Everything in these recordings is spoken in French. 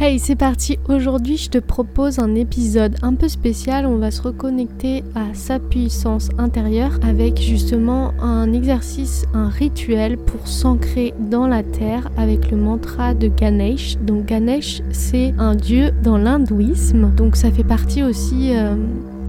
Hey, c'est parti. Aujourd'hui, je te propose un épisode un peu spécial. On va se reconnecter à sa puissance intérieure avec justement un exercice, un rituel pour s'ancrer dans la terre avec le mantra de Ganesh. Donc Ganesh, c'est un dieu dans l'hindouisme. Donc ça fait partie aussi euh,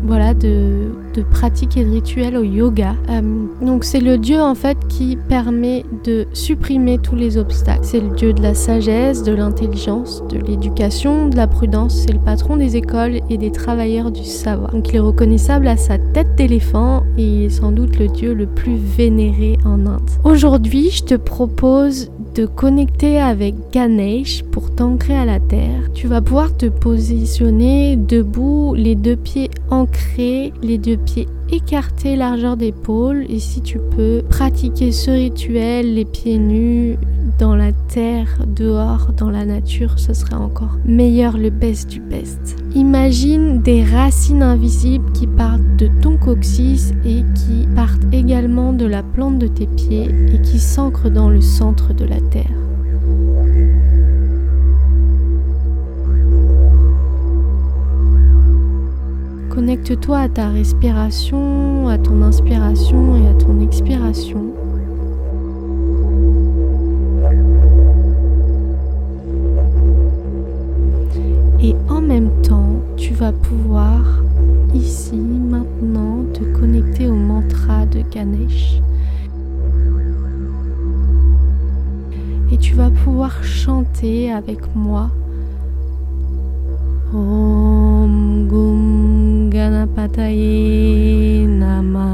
voilà, de, de pratiques et de rituels au yoga. Euh, donc c'est le dieu en fait qui permet de supprimer tous les obstacles. C'est le dieu de la sagesse, de l'intelligence, de l'éducation, de la prudence. C'est le patron des écoles et des travailleurs du savoir. Donc il est reconnaissable à sa tête d'éléphant et il est sans doute le dieu le plus vénéré en Inde. Aujourd'hui, je te propose connecter avec Ganesh pour t'ancrer à la terre. Tu vas pouvoir te positionner debout, les deux pieds ancrés, les deux pieds écartés, largeur d'épaule. Et si tu peux pratiquer ce rituel, les pieds nus, dans la terre, dehors, dans la nature, ce serait encore meilleur le best du best. Imagine des racines invisibles qui partent de ton coccyx et qui partent également de la plante de tes pieds et qui s'ancrent dans le centre de la terre. Connecte-toi à ta respiration, à ton inspiration et à ton expiration. En même temps, tu vas pouvoir ici, maintenant, te connecter au mantra de Ganesh. Et tu vas pouvoir chanter avec moi. Om Gum Ganapataye Nama.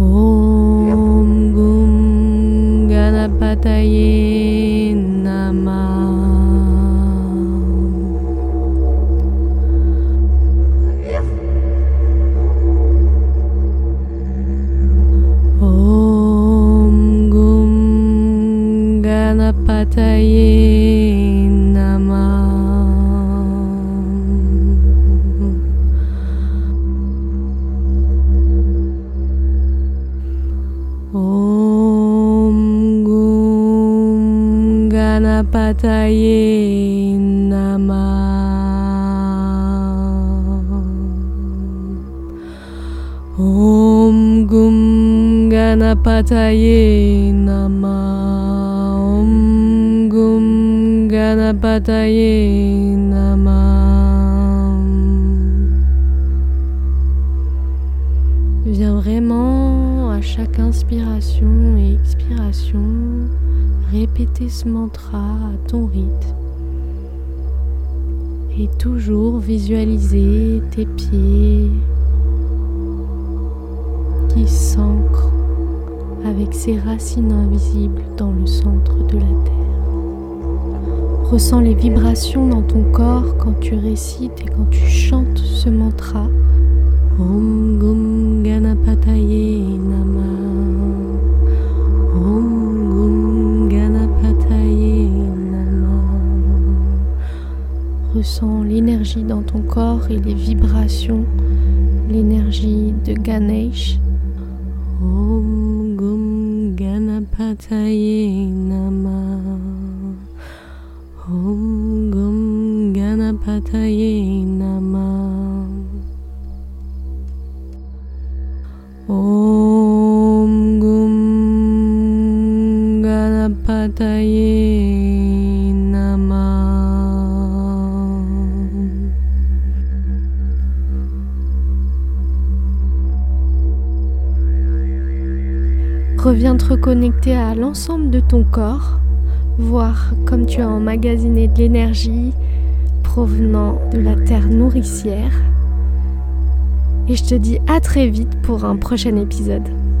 Om Gum Ganapataye Ganapataye Nama. Om Gum Ganapataye Nama. Om Gum Ganapataye Nama. Viens vraiment à chaque inspiration et expiration répéter ce mantra à ton rythme. Et toujours visualiser tes pieds qui s'ancrent avec ses racines invisibles dans le centre de la terre. Ressens les vibrations dans ton corps quand tu récites et quand tu chantes ce mantra. Om Gum Ganapataye Nama. Om Gum Ganapataye Nama. Ressens l'énergie dans ton corps et les vibrations, l'énergie de Ganesh. Om Gum Ganapataye Nama. Om Gum Ganapataye Nama. Reviens te reconnecter à l'ensemble de ton corps, voir comme tu as emmagasiné de l'énergie provenant de la terre nourricière. Et je te dis à très vite pour un prochain épisode.